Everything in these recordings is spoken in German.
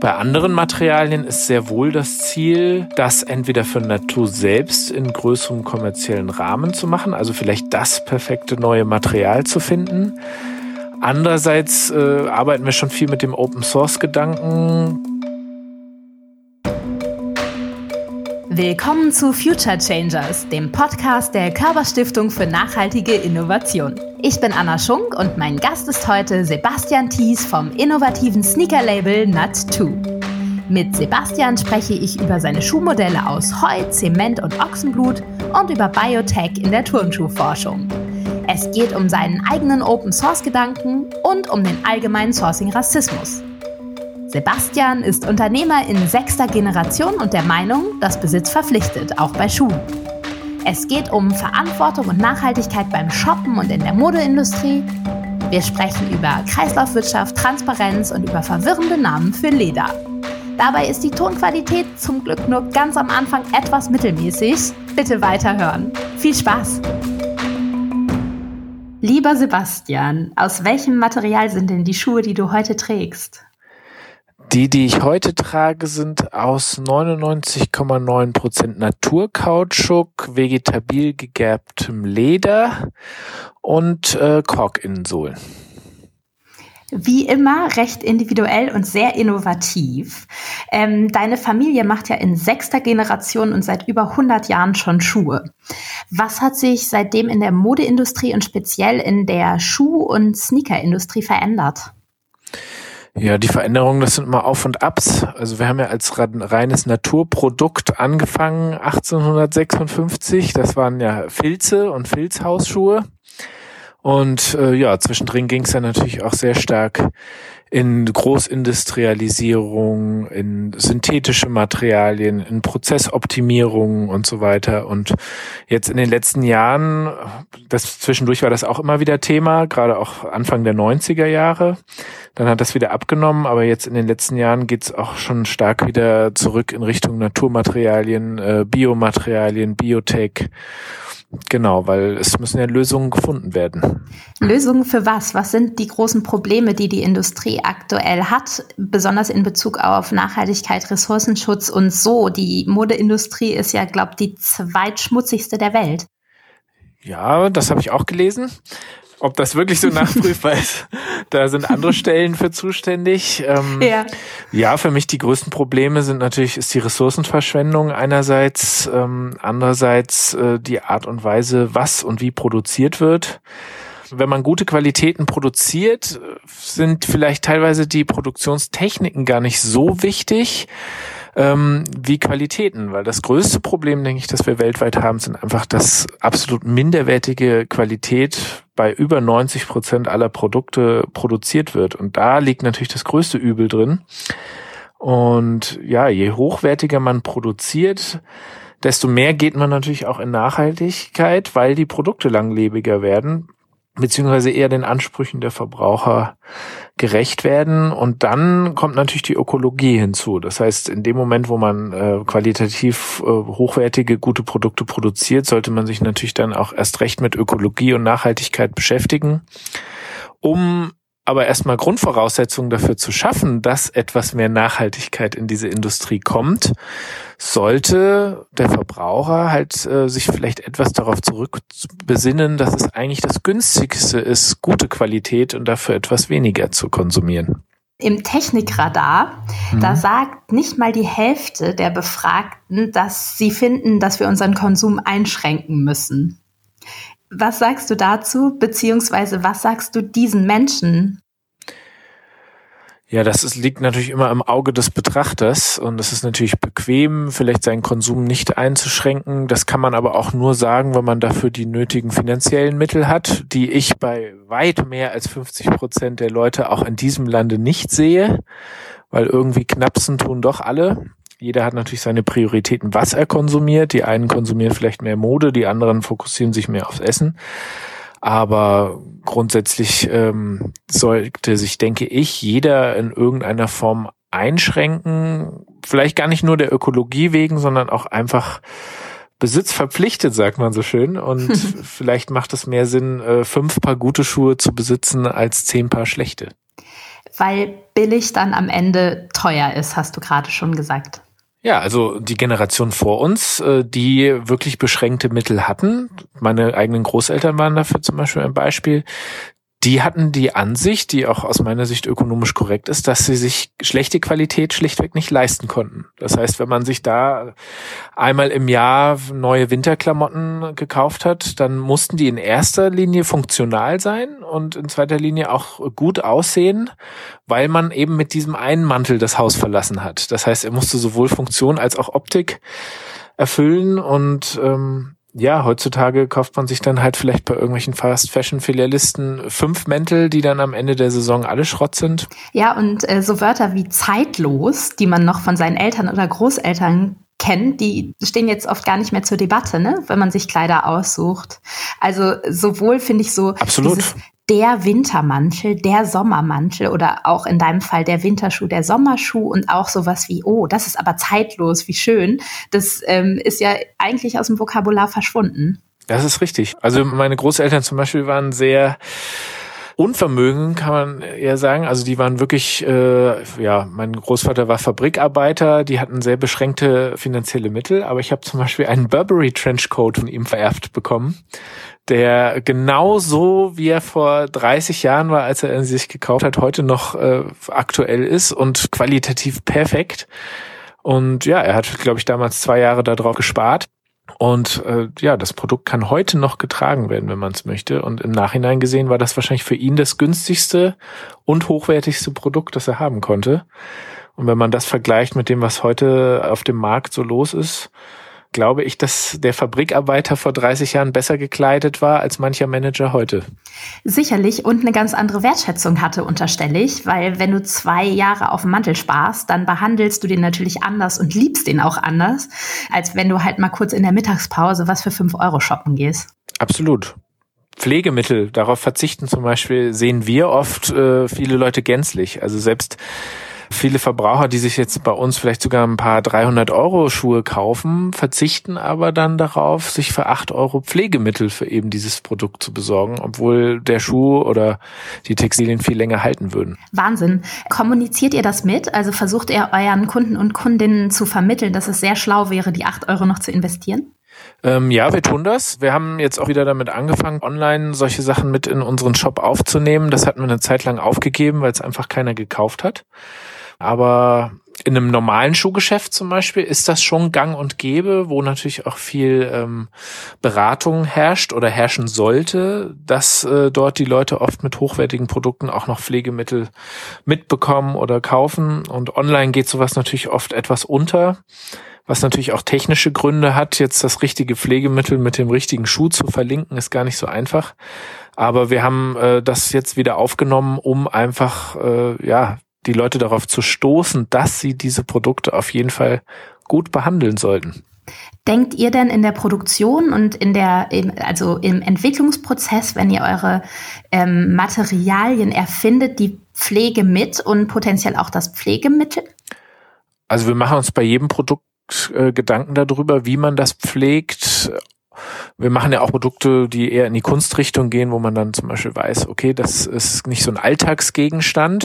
Bei anderen Materialien ist sehr wohl das Ziel, das entweder für Natur selbst in größerem kommerziellen Rahmen zu machen, also vielleicht das perfekte neue Material zu finden. Andererseits äh, arbeiten wir schon viel mit dem Open Source Gedanken. Willkommen zu Future Changers, dem Podcast der Körperstiftung für nachhaltige Innovation. Ich bin Anna Schunk und mein Gast ist heute Sebastian Thies vom innovativen Sneaker-Label Nut2. Mit Sebastian spreche ich über seine Schuhmodelle aus Heu, Zement und Ochsenblut und über Biotech in der Turnschuhforschung. Es geht um seinen eigenen Open-Source-Gedanken und um den allgemeinen Sourcing-Rassismus. Sebastian ist Unternehmer in sechster Generation und der Meinung, dass Besitz verpflichtet, auch bei Schuhen. Es geht um Verantwortung und Nachhaltigkeit beim Shoppen und in der Modeindustrie. Wir sprechen über Kreislaufwirtschaft, Transparenz und über verwirrende Namen für Leder. Dabei ist die Tonqualität zum Glück nur ganz am Anfang etwas mittelmäßig. Bitte weiterhören. Viel Spaß! Lieber Sebastian, aus welchem Material sind denn die Schuhe, die du heute trägst? Die, die ich heute trage, sind aus 99,9% Naturkautschuk, vegetabil gegerbtem Leder und äh, Korkinnensohlen. Wie immer recht individuell und sehr innovativ. Ähm, deine Familie macht ja in sechster Generation und seit über 100 Jahren schon Schuhe. Was hat sich seitdem in der Modeindustrie und speziell in der Schuh- und Sneakerindustrie verändert? Ja, die Veränderungen, das sind immer Auf und Abs. Also wir haben ja als reines Naturprodukt angefangen 1856. Das waren ja Filze und Filzhausschuhe. Und äh, ja, zwischendrin ging es ja natürlich auch sehr stark in Großindustrialisierung, in synthetische Materialien, in Prozessoptimierung und so weiter. Und jetzt in den letzten Jahren, das zwischendurch war das auch immer wieder Thema, gerade auch Anfang der 90er Jahre. Dann hat das wieder abgenommen, aber jetzt in den letzten Jahren geht's auch schon stark wieder zurück in Richtung Naturmaterialien, äh, Biomaterialien, Biotech Genau, weil es müssen ja Lösungen gefunden werden. Lösungen für was? Was sind die großen Probleme, die die Industrie aktuell hat, besonders in Bezug auf Nachhaltigkeit, Ressourcenschutz und so? Die Modeindustrie ist ja, glaube ich, die zweitschmutzigste der Welt. Ja, das habe ich auch gelesen. Ob das wirklich so nachprüfbar ist, da sind andere Stellen für zuständig. Ähm, ja. ja, für mich die größten Probleme sind natürlich ist die Ressourcenverschwendung einerseits, ähm, andererseits äh, die Art und Weise, was und wie produziert wird. Wenn man gute Qualitäten produziert, sind vielleicht teilweise die Produktionstechniken gar nicht so wichtig ähm, wie Qualitäten, weil das größte Problem, denke ich, das wir weltweit haben, sind einfach, dass absolut minderwertige Qualität bei über 90 Prozent aller Produkte produziert wird. Und da liegt natürlich das größte Übel drin. Und ja, je hochwertiger man produziert, desto mehr geht man natürlich auch in Nachhaltigkeit, weil die Produkte langlebiger werden beziehungsweise eher den Ansprüchen der Verbraucher gerecht werden. Und dann kommt natürlich die Ökologie hinzu. Das heißt, in dem Moment, wo man äh, qualitativ äh, hochwertige, gute Produkte produziert, sollte man sich natürlich dann auch erst recht mit Ökologie und Nachhaltigkeit beschäftigen, um aber erstmal Grundvoraussetzungen dafür zu schaffen, dass etwas mehr Nachhaltigkeit in diese Industrie kommt, sollte der Verbraucher halt äh, sich vielleicht etwas darauf zurückbesinnen, dass es eigentlich das günstigste ist, gute Qualität und dafür etwas weniger zu konsumieren. Im Technikradar, mhm. da sagt nicht mal die Hälfte der Befragten, dass sie finden, dass wir unseren Konsum einschränken müssen. Was sagst du dazu, beziehungsweise was sagst du diesen Menschen? Ja, das ist, liegt natürlich immer im Auge des Betrachters und es ist natürlich bequem, vielleicht seinen Konsum nicht einzuschränken. Das kann man aber auch nur sagen, wenn man dafür die nötigen finanziellen Mittel hat, die ich bei weit mehr als 50 Prozent der Leute auch in diesem Lande nicht sehe, weil irgendwie knapsen tun doch alle jeder hat natürlich seine Prioritäten, was er konsumiert. Die einen konsumieren vielleicht mehr Mode, die anderen fokussieren sich mehr aufs Essen. Aber grundsätzlich ähm, sollte sich, denke ich, jeder in irgendeiner Form einschränken. Vielleicht gar nicht nur der Ökologie wegen, sondern auch einfach Besitz verpflichtet, sagt man so schön. Und vielleicht macht es mehr Sinn, äh, fünf Paar gute Schuhe zu besitzen als zehn Paar schlechte. weil billig dann am Ende teuer ist, hast du gerade schon gesagt. Ja, also die Generation vor uns, äh, die wirklich beschränkte Mittel hatten, meine eigenen Großeltern waren dafür zum Beispiel ein Beispiel, die hatten die Ansicht, die auch aus meiner Sicht ökonomisch korrekt ist, dass sie sich schlechte Qualität schlichtweg nicht leisten konnten. Das heißt, wenn man sich da einmal im Jahr neue Winterklamotten gekauft hat, dann mussten die in erster Linie funktional sein und in zweiter Linie auch gut aussehen, weil man eben mit diesem einen Mantel das Haus verlassen hat. Das heißt, er musste sowohl Funktion als auch Optik erfüllen und ähm, ja, heutzutage kauft man sich dann halt vielleicht bei irgendwelchen Fast-Fashion-Filialisten fünf Mäntel, die dann am Ende der Saison alle Schrott sind. Ja, und äh, so Wörter wie zeitlos, die man noch von seinen Eltern oder Großeltern kennt, die stehen jetzt oft gar nicht mehr zur Debatte, ne? wenn man sich Kleider aussucht. Also sowohl finde ich so Absolut. dieses der Wintermantel, der Sommermantel oder auch in deinem Fall der Winterschuh, der Sommerschuh und auch sowas wie, oh, das ist aber zeitlos, wie schön. Das ähm, ist ja eigentlich aus dem Vokabular verschwunden. Das ist richtig. Also meine Großeltern zum Beispiel waren sehr Unvermögen kann man eher sagen. Also die waren wirklich, äh, ja, mein Großvater war Fabrikarbeiter, die hatten sehr beschränkte finanzielle Mittel, aber ich habe zum Beispiel einen Burberry Trenchcoat von ihm vererbt bekommen der genauso wie er vor 30 Jahren war, als er ihn sich gekauft hat, heute noch äh, aktuell ist und qualitativ perfekt. Und ja, er hat, glaube ich, damals zwei Jahre darauf gespart. Und äh, ja, das Produkt kann heute noch getragen werden, wenn man es möchte. Und im Nachhinein gesehen war das wahrscheinlich für ihn das günstigste und hochwertigste Produkt, das er haben konnte. Und wenn man das vergleicht mit dem, was heute auf dem Markt so los ist, glaube ich, dass der Fabrikarbeiter vor 30 Jahren besser gekleidet war als mancher Manager heute. Sicherlich und eine ganz andere Wertschätzung hatte, unterstelle ich, weil wenn du zwei Jahre auf dem Mantel sparst, dann behandelst du den natürlich anders und liebst den auch anders, als wenn du halt mal kurz in der Mittagspause was für fünf Euro shoppen gehst. Absolut. Pflegemittel, darauf verzichten zum Beispiel, sehen wir oft äh, viele Leute gänzlich. Also selbst Viele Verbraucher, die sich jetzt bei uns vielleicht sogar ein paar 300 Euro Schuhe kaufen, verzichten aber dann darauf, sich für 8 Euro Pflegemittel für eben dieses Produkt zu besorgen, obwohl der Schuh oder die Textilien viel länger halten würden. Wahnsinn. Kommuniziert ihr das mit? Also versucht ihr euren Kunden und Kundinnen zu vermitteln, dass es sehr schlau wäre, die 8 Euro noch zu investieren? Ähm, ja, wir tun das. Wir haben jetzt auch wieder damit angefangen, online solche Sachen mit in unseren Shop aufzunehmen. Das hatten wir eine Zeit lang aufgegeben, weil es einfach keiner gekauft hat. Aber in einem normalen Schuhgeschäft zum Beispiel ist das schon gang und gäbe, wo natürlich auch viel ähm, Beratung herrscht oder herrschen sollte, dass äh, dort die Leute oft mit hochwertigen Produkten auch noch Pflegemittel mitbekommen oder kaufen. Und online geht sowas natürlich oft etwas unter, was natürlich auch technische Gründe hat. Jetzt das richtige Pflegemittel mit dem richtigen Schuh zu verlinken, ist gar nicht so einfach. Aber wir haben äh, das jetzt wieder aufgenommen, um einfach äh, ja die Leute darauf zu stoßen, dass sie diese Produkte auf jeden Fall gut behandeln sollten. Denkt ihr denn in der Produktion und in der, also im Entwicklungsprozess, wenn ihr eure ähm, Materialien erfindet, die Pflege mit und potenziell auch das Pflegemittel? Also wir machen uns bei jedem Produkt äh, Gedanken darüber, wie man das pflegt. Wir machen ja auch Produkte, die eher in die Kunstrichtung gehen, wo man dann zum Beispiel weiß, okay, das ist nicht so ein Alltagsgegenstand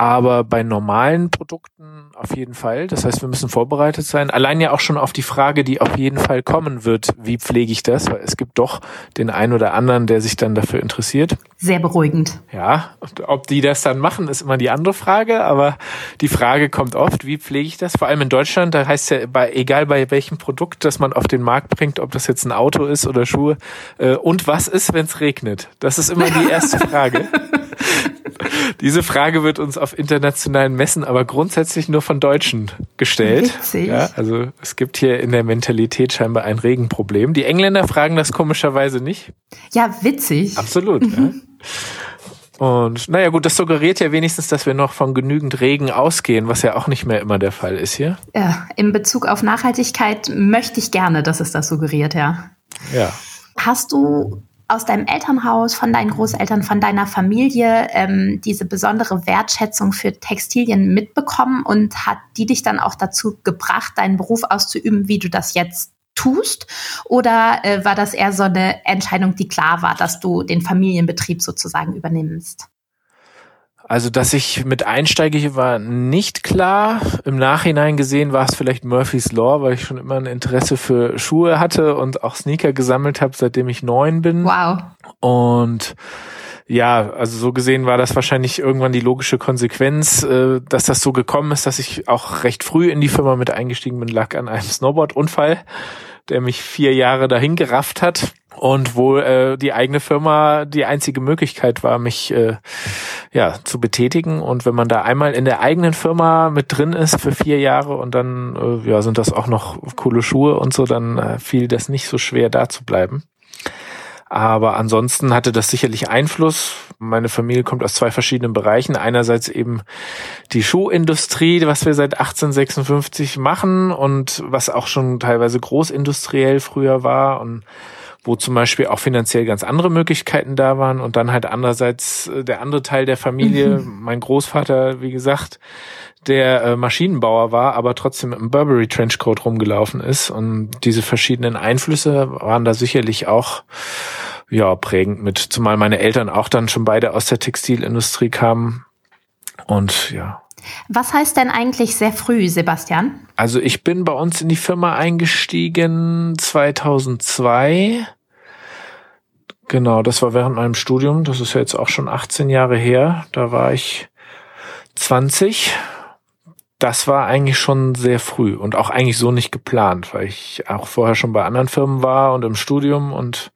aber bei normalen Produkten auf jeden Fall. Das heißt, wir müssen vorbereitet sein. Allein ja auch schon auf die Frage, die auf jeden Fall kommen wird, wie pflege ich das? Weil es gibt doch den einen oder anderen, der sich dann dafür interessiert. Sehr beruhigend. Ja, ob die das dann machen, ist immer die andere Frage. Aber die Frage kommt oft, wie pflege ich das? Vor allem in Deutschland, da heißt ja, bei, egal bei welchem Produkt, das man auf den Markt bringt, ob das jetzt ein Auto ist oder Schuhe. Äh, und was ist, wenn es regnet? Das ist immer die erste Frage. Diese Frage wird uns auf internationalen Messen aber grundsätzlich nur von Deutschen gestellt. Witzig. Ja, also es gibt hier in der Mentalität scheinbar ein Regenproblem. Die Engländer fragen das komischerweise nicht. Ja, witzig. Absolut. Mhm. Ja. Und naja gut, das suggeriert ja wenigstens, dass wir noch von genügend Regen ausgehen, was ja auch nicht mehr immer der Fall ist hier. Ja, in Bezug auf Nachhaltigkeit möchte ich gerne, dass es das suggeriert, ja. Ja. Hast du aus deinem Elternhaus, von deinen Großeltern, von deiner Familie ähm, diese besondere Wertschätzung für Textilien mitbekommen und hat die dich dann auch dazu gebracht, deinen Beruf auszuüben, wie du das jetzt tust? Oder äh, war das eher so eine Entscheidung, die klar war, dass du den Familienbetrieb sozusagen übernimmst? Also, dass ich mit einsteige, war nicht klar. Im Nachhinein gesehen war es vielleicht Murphy's Law, weil ich schon immer ein Interesse für Schuhe hatte und auch Sneaker gesammelt habe, seitdem ich neun bin. Wow. Und ja, also so gesehen war das wahrscheinlich irgendwann die logische Konsequenz, äh, dass das so gekommen ist, dass ich auch recht früh in die Firma mit eingestiegen bin, lag an einem Snowboard-Unfall, der mich vier Jahre dahin gerafft hat und wo äh, die eigene Firma die einzige Möglichkeit war, mich äh, ja zu betätigen. Und wenn man da einmal in der eigenen Firma mit drin ist für vier Jahre und dann äh, ja sind das auch noch coole Schuhe und so, dann äh, fiel das nicht so schwer, da zu bleiben. Aber ansonsten hatte das sicherlich Einfluss. Meine Familie kommt aus zwei verschiedenen Bereichen. Einerseits eben die Schuhindustrie, was wir seit 1856 machen und was auch schon teilweise großindustriell früher war und wo zum Beispiel auch finanziell ganz andere Möglichkeiten da waren und dann halt andererseits äh, der andere Teil der Familie, mhm. mein Großvater, wie gesagt, der äh, Maschinenbauer war, aber trotzdem im Burberry Trenchcoat rumgelaufen ist und diese verschiedenen Einflüsse waren da sicherlich auch ja prägend mit, zumal meine Eltern auch dann schon beide aus der Textilindustrie kamen und ja. Was heißt denn eigentlich sehr früh, Sebastian? Also ich bin bei uns in die Firma eingestiegen 2002. Genau, das war während meinem Studium. Das ist ja jetzt auch schon 18 Jahre her. Da war ich 20. Das war eigentlich schon sehr früh und auch eigentlich so nicht geplant, weil ich auch vorher schon bei anderen Firmen war und im Studium und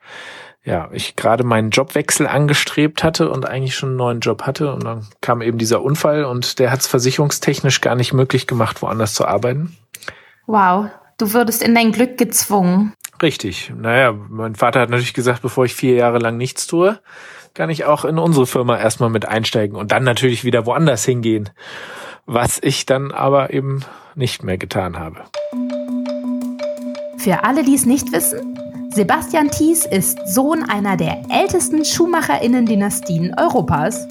ja, ich gerade meinen Jobwechsel angestrebt hatte und eigentlich schon einen neuen Job hatte und dann kam eben dieser Unfall und der hat es versicherungstechnisch gar nicht möglich gemacht, woanders zu arbeiten. Wow, du würdest in dein Glück gezwungen. Richtig. Naja, mein Vater hat natürlich gesagt, bevor ich vier Jahre lang nichts tue, kann ich auch in unsere Firma erstmal mit einsteigen und dann natürlich wieder woanders hingehen. Was ich dann aber eben nicht mehr getan habe. Für alle, die es nicht wissen, Sebastian Thies ist Sohn einer der ältesten Schuhmacherinnen-Dynastien Europas.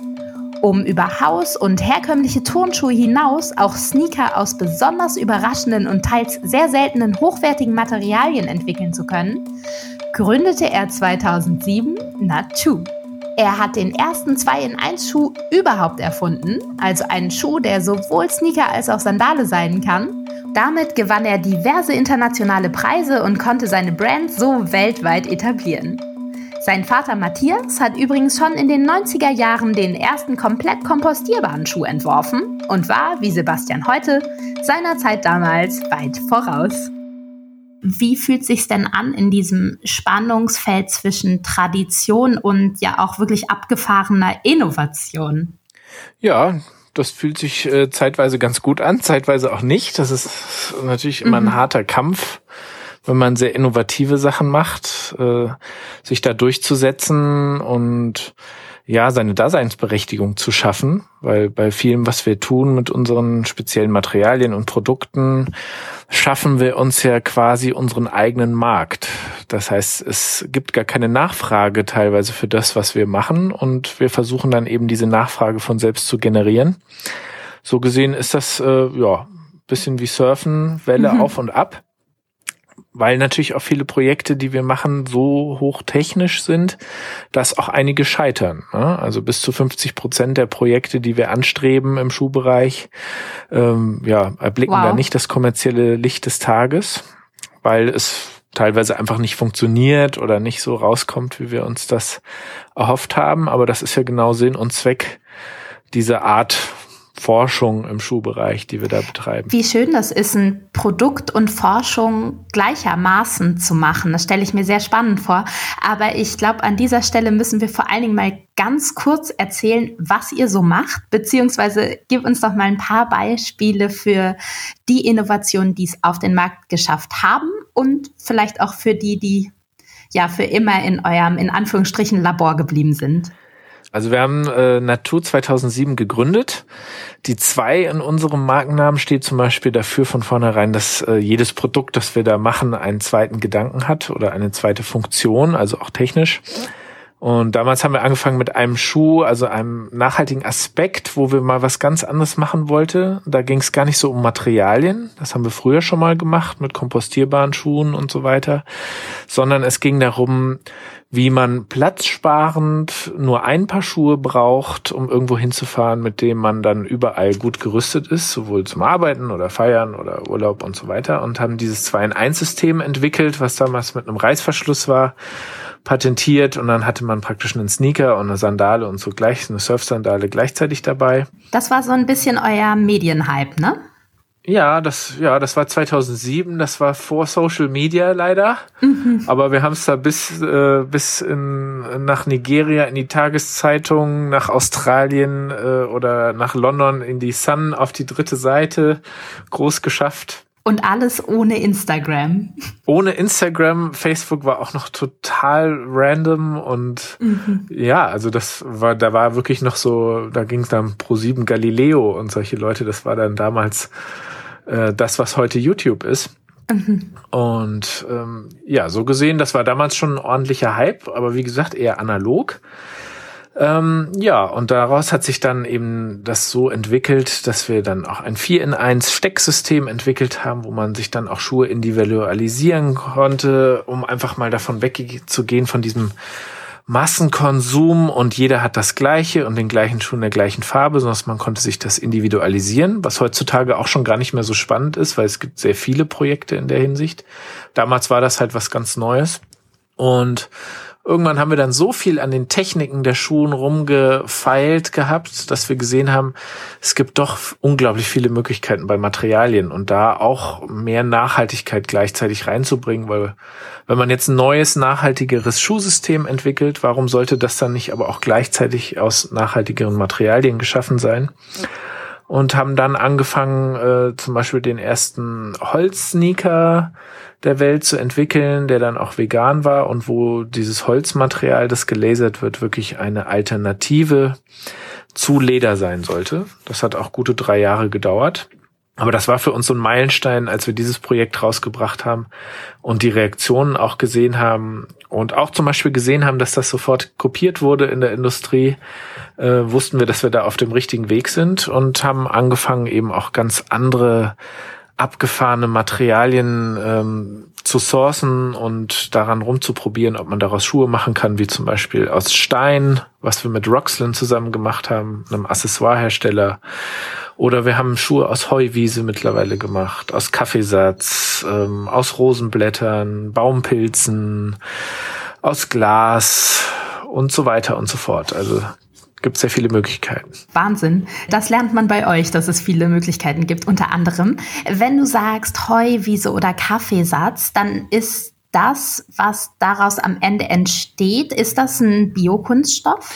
Um über Haus- und herkömmliche Turnschuhe hinaus auch Sneaker aus besonders überraschenden und teils sehr seltenen hochwertigen Materialien entwickeln zu können, gründete er 2007 Nat2. Er hat den ersten 2-in-1-Schuh überhaupt erfunden, also einen Schuh, der sowohl Sneaker als auch Sandale sein kann damit gewann er diverse internationale Preise und konnte seine Brand so weltweit etablieren. Sein Vater Matthias hat übrigens schon in den 90er Jahren den ersten komplett kompostierbaren Schuh entworfen und war, wie Sebastian heute, seiner Zeit damals weit voraus. Wie fühlt sich's denn an in diesem Spannungsfeld zwischen Tradition und ja auch wirklich abgefahrener Innovation? Ja, das fühlt sich äh, zeitweise ganz gut an, zeitweise auch nicht. Das ist natürlich immer mhm. ein harter Kampf, wenn man sehr innovative Sachen macht, äh, sich da durchzusetzen und ja, seine Daseinsberechtigung zu schaffen, weil bei vielem, was wir tun mit unseren speziellen Materialien und Produkten, schaffen wir uns ja quasi unseren eigenen Markt. Das heißt, es gibt gar keine Nachfrage teilweise für das, was wir machen und wir versuchen dann eben diese Nachfrage von selbst zu generieren. So gesehen ist das äh, ja bisschen wie Surfen, Welle mhm. auf und ab weil natürlich auch viele Projekte, die wir machen, so hochtechnisch sind, dass auch einige scheitern. Ne? Also bis zu 50 Prozent der Projekte, die wir anstreben im Schuhbereich, ähm, ja, erblicken wow. da nicht das kommerzielle Licht des Tages, weil es teilweise einfach nicht funktioniert oder nicht so rauskommt, wie wir uns das erhofft haben. Aber das ist ja genau Sinn und Zweck dieser Art Forschung im Schuhbereich, die wir da betreiben. Wie schön das ist, ein Produkt und Forschung gleichermaßen zu machen. Das stelle ich mir sehr spannend vor. Aber ich glaube, an dieser Stelle müssen wir vor allen Dingen mal ganz kurz erzählen, was ihr so macht, beziehungsweise gib uns doch mal ein paar Beispiele für die Innovationen, die es auf den Markt geschafft haben und vielleicht auch für die, die ja für immer in eurem, in Anführungsstrichen, Labor geblieben sind. Also wir haben äh, Natur 2007 gegründet. Die zwei in unserem Markennamen steht zum Beispiel dafür von vornherein, dass äh, jedes Produkt, das wir da machen, einen zweiten Gedanken hat oder eine zweite Funktion, also auch technisch. Und damals haben wir angefangen mit einem Schuh, also einem nachhaltigen Aspekt, wo wir mal was ganz anderes machen wollten. Da ging es gar nicht so um Materialien, das haben wir früher schon mal gemacht mit kompostierbaren Schuhen und so weiter, sondern es ging darum, wie man platzsparend nur ein Paar Schuhe braucht, um irgendwo hinzufahren, mit dem man dann überall gut gerüstet ist, sowohl zum Arbeiten oder Feiern oder Urlaub und so weiter. Und haben dieses 2-in-1-System entwickelt, was damals mit einem Reißverschluss war patentiert und dann hatte man praktisch einen Sneaker und eine Sandale und so gleich eine Surfsandale gleichzeitig dabei. Das war so ein bisschen euer Medienhype, ne? Ja, das, ja, das war 2007, das war vor Social Media leider. Mhm. Aber wir haben es da bis, äh, bis in, nach Nigeria in die Tageszeitung, nach Australien äh, oder nach London in die Sun auf die dritte Seite groß geschafft. Und alles ohne Instagram. Ohne Instagram, Facebook war auch noch total random und mhm. ja, also das war, da war wirklich noch so, da ging es dann pro sieben Galileo und solche Leute, das war dann damals äh, das, was heute YouTube ist. Mhm. Und ähm, ja, so gesehen, das war damals schon ein ordentlicher Hype, aber wie gesagt, eher analog. Ähm, ja, und daraus hat sich dann eben das so entwickelt, dass wir dann auch ein 4 in 1 Stecksystem entwickelt haben, wo man sich dann auch Schuhe individualisieren konnte, um einfach mal davon wegzugehen von diesem Massenkonsum und jeder hat das gleiche und den gleichen Schuh in der gleichen Farbe, sondern man konnte sich das individualisieren, was heutzutage auch schon gar nicht mehr so spannend ist, weil es gibt sehr viele Projekte in der Hinsicht. Damals war das halt was ganz Neues. Und Irgendwann haben wir dann so viel an den Techniken der Schuhen rumgefeilt gehabt, dass wir gesehen haben, es gibt doch unglaublich viele Möglichkeiten bei Materialien und da auch mehr Nachhaltigkeit gleichzeitig reinzubringen, weil wenn man jetzt ein neues, nachhaltigeres Schuhsystem entwickelt, warum sollte das dann nicht aber auch gleichzeitig aus nachhaltigeren Materialien geschaffen sein? Und haben dann angefangen, äh, zum Beispiel den ersten Holzsneaker der Welt zu entwickeln, der dann auch vegan war und wo dieses Holzmaterial, das gelasert wird, wirklich eine Alternative zu Leder sein sollte. Das hat auch gute drei Jahre gedauert. Aber das war für uns so ein Meilenstein, als wir dieses Projekt rausgebracht haben und die Reaktionen auch gesehen haben und auch zum Beispiel gesehen haben, dass das sofort kopiert wurde in der Industrie, äh, wussten wir, dass wir da auf dem richtigen Weg sind und haben angefangen, eben auch ganz andere abgefahrene Materialien ähm, zu sourcen und daran rumzuprobieren, ob man daraus Schuhe machen kann, wie zum Beispiel aus Stein, was wir mit Roxlin zusammen gemacht haben, einem Accessoirehersteller. Oder wir haben Schuhe aus Heuwiese mittlerweile gemacht, aus Kaffeesatz, ähm, aus Rosenblättern, Baumpilzen, aus Glas und so weiter und so fort. Also gibt sehr viele Möglichkeiten. Wahnsinn. Das lernt man bei euch, dass es viele Möglichkeiten gibt. Unter anderem, wenn du sagst Heuwiese oder Kaffeesatz, dann ist das, was daraus am Ende entsteht, ist das ein Biokunststoff?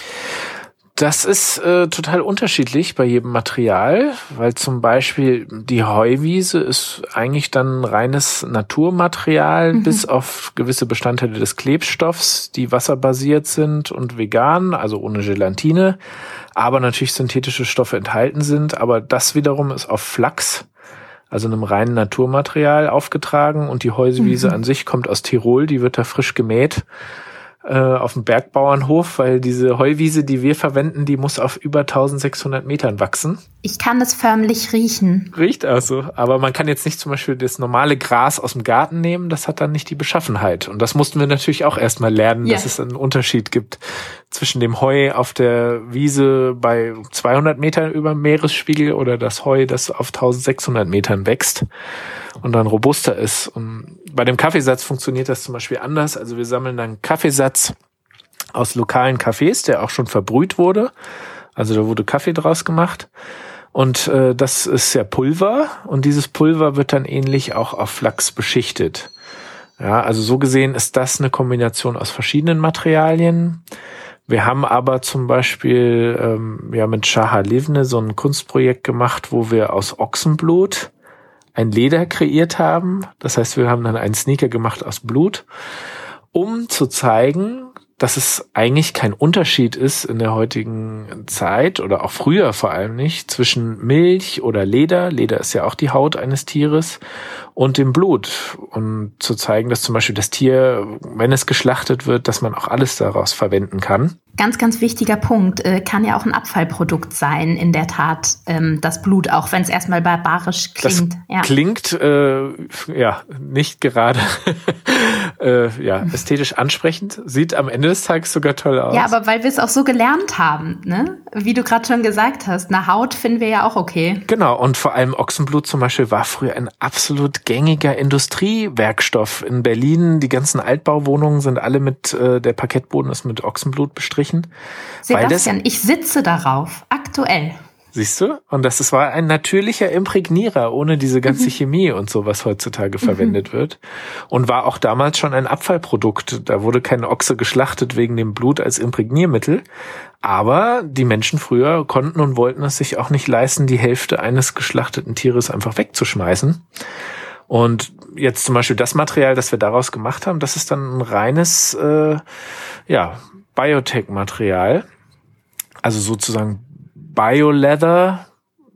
Das ist äh, total unterschiedlich bei jedem Material, weil zum Beispiel die Heuwiese ist eigentlich dann reines Naturmaterial, mhm. bis auf gewisse Bestandteile des Klebstoffs, die wasserbasiert sind und vegan, also ohne Gelatine, aber natürlich synthetische Stoffe enthalten sind. Aber das wiederum ist auf Flachs, also einem reinen Naturmaterial, aufgetragen und die Heuwiese mhm. an sich kommt aus Tirol, die wird da frisch gemäht äh, auf dem Bergbauernhof, weil diese Heuwiese, die wir verwenden, die muss auf über 1600 Metern wachsen. Ich kann es förmlich riechen. Riecht also. Aber man kann jetzt nicht zum Beispiel das normale Gras aus dem Garten nehmen, das hat dann nicht die Beschaffenheit. Und das mussten wir natürlich auch erstmal lernen, ja. dass es einen Unterschied gibt zwischen dem Heu auf der Wiese bei 200 Metern über Meeresspiegel oder das Heu, das auf 1600 Metern wächst und dann robuster ist. Und bei dem Kaffeesatz funktioniert das zum Beispiel anders. Also wir sammeln dann Kaffeesatz aus lokalen Kaffees, der auch schon verbrüht wurde. Also da wurde Kaffee draus gemacht. Und äh, das ist ja Pulver und dieses Pulver wird dann ähnlich auch auf Flachs beschichtet. Ja, also so gesehen ist das eine Kombination aus verschiedenen Materialien. Wir haben aber zum Beispiel ähm, ja mit Shaha Livne so ein Kunstprojekt gemacht, wo wir aus Ochsenblut ein Leder kreiert haben. Das heißt, wir haben dann einen Sneaker gemacht aus Blut, um zu zeigen, dass es eigentlich kein Unterschied ist in der heutigen Zeit oder auch früher vor allem nicht zwischen Milch oder Leder, Leder ist ja auch die Haut eines Tieres, und dem Blut. Und zu zeigen, dass zum Beispiel das Tier, wenn es geschlachtet wird, dass man auch alles daraus verwenden kann. Ganz, ganz wichtiger Punkt. Äh, kann ja auch ein Abfallprodukt sein, in der Tat, ähm, das Blut, auch wenn es erstmal barbarisch klingt. Das ja. Klingt äh, ja nicht gerade äh, ja, ästhetisch ansprechend, sieht am Ende des Tages sogar toll aus. Ja, aber weil wir es auch so gelernt haben, ne? Wie du gerade schon gesagt hast, eine Haut finden wir ja auch okay. Genau, und vor allem Ochsenblut zum Beispiel war früher ein absolut gängiger Industriewerkstoff. In Berlin, die ganzen Altbauwohnungen sind alle mit, äh, der Parkettboden ist mit Ochsenblut bestrichen. Sebastian, ich sitze darauf, aktuell. Siehst du? Und das, das war ein natürlicher Imprägnierer, ohne diese ganze mhm. Chemie und so, was heutzutage mhm. verwendet wird. Und war auch damals schon ein Abfallprodukt. Da wurde kein Ochse geschlachtet wegen dem Blut als Imprägniermittel. Aber die Menschen früher konnten und wollten es sich auch nicht leisten, die Hälfte eines geschlachteten Tieres einfach wegzuschmeißen. Und jetzt zum Beispiel das Material, das wir daraus gemacht haben, das ist dann ein reines äh, ja, Biotech-Material. Also sozusagen Bioleather.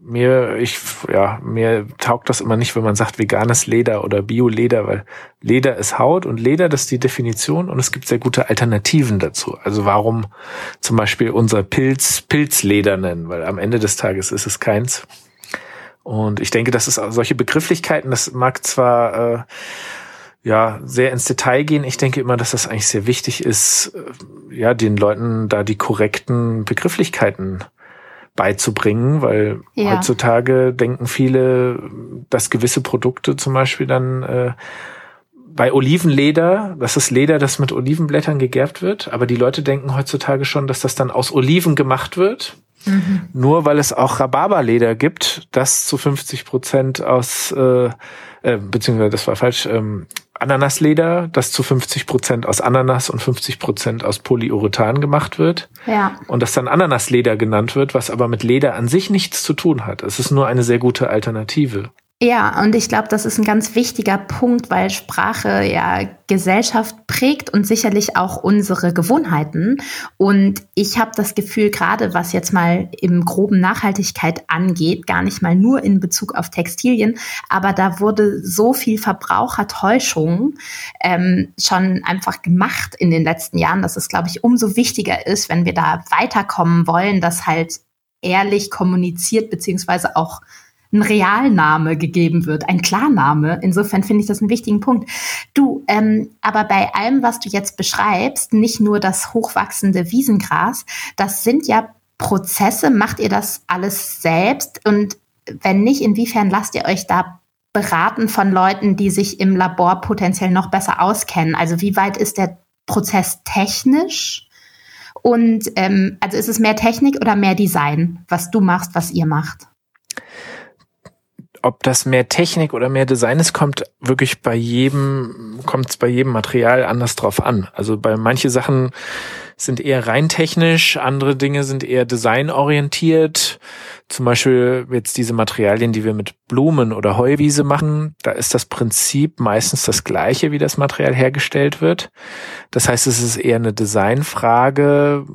Mir, ich, ja, mir taugt das immer nicht, wenn man sagt veganes Leder oder Bio-Leder, weil Leder ist Haut und Leder, das ist die Definition und es gibt sehr gute Alternativen dazu. Also warum zum Beispiel unser Pilz Pilzleder nennen, weil am Ende des Tages ist es keins. Und ich denke, das ist solche Begrifflichkeiten, das mag zwar äh, ja sehr ins Detail gehen. Ich denke immer, dass das eigentlich sehr wichtig ist, äh, ja, den Leuten da die korrekten Begrifflichkeiten beizubringen, weil ja. heutzutage denken viele, dass gewisse Produkte zum Beispiel dann äh, bei Olivenleder, das ist Leder, das mit Olivenblättern gegerbt wird, aber die Leute denken heutzutage schon, dass das dann aus Oliven gemacht wird. Mhm. Nur weil es auch Rhabarberleder gibt, das zu 50 Prozent aus, äh, äh, beziehungsweise das war falsch, ähm, Ananasleder, das zu 50 Prozent aus Ananas und 50 Prozent aus Polyurethan gemacht wird. Ja. Und das dann Ananasleder genannt wird, was aber mit Leder an sich nichts zu tun hat. Es ist nur eine sehr gute Alternative. Ja, und ich glaube, das ist ein ganz wichtiger Punkt, weil Sprache ja Gesellschaft prägt und sicherlich auch unsere Gewohnheiten. Und ich habe das Gefühl, gerade was jetzt mal im groben Nachhaltigkeit angeht, gar nicht mal nur in Bezug auf Textilien, aber da wurde so viel Verbrauchertäuschung ähm, schon einfach gemacht in den letzten Jahren, dass es, glaube ich, umso wichtiger ist, wenn wir da weiterkommen wollen, dass halt ehrlich kommuniziert beziehungsweise auch ein Realname gegeben wird, ein Klarname. Insofern finde ich das einen wichtigen Punkt. Du, ähm, aber bei allem, was du jetzt beschreibst, nicht nur das hochwachsende Wiesengras, das sind ja Prozesse. Macht ihr das alles selbst? Und wenn nicht, inwiefern lasst ihr euch da beraten von Leuten, die sich im Labor potenziell noch besser auskennen? Also wie weit ist der Prozess technisch? Und ähm, also ist es mehr Technik oder mehr Design, was du machst, was ihr macht? Ob das mehr Technik oder mehr Design ist, kommt wirklich bei jedem, kommt es bei jedem Material anders drauf an. Also bei manche Sachen sind eher rein technisch, andere Dinge sind eher designorientiert. Zum Beispiel jetzt diese Materialien, die wir mit Blumen oder Heuwiese machen, da ist das Prinzip meistens das gleiche, wie das Material hergestellt wird. Das heißt, es ist eher eine Designfrage,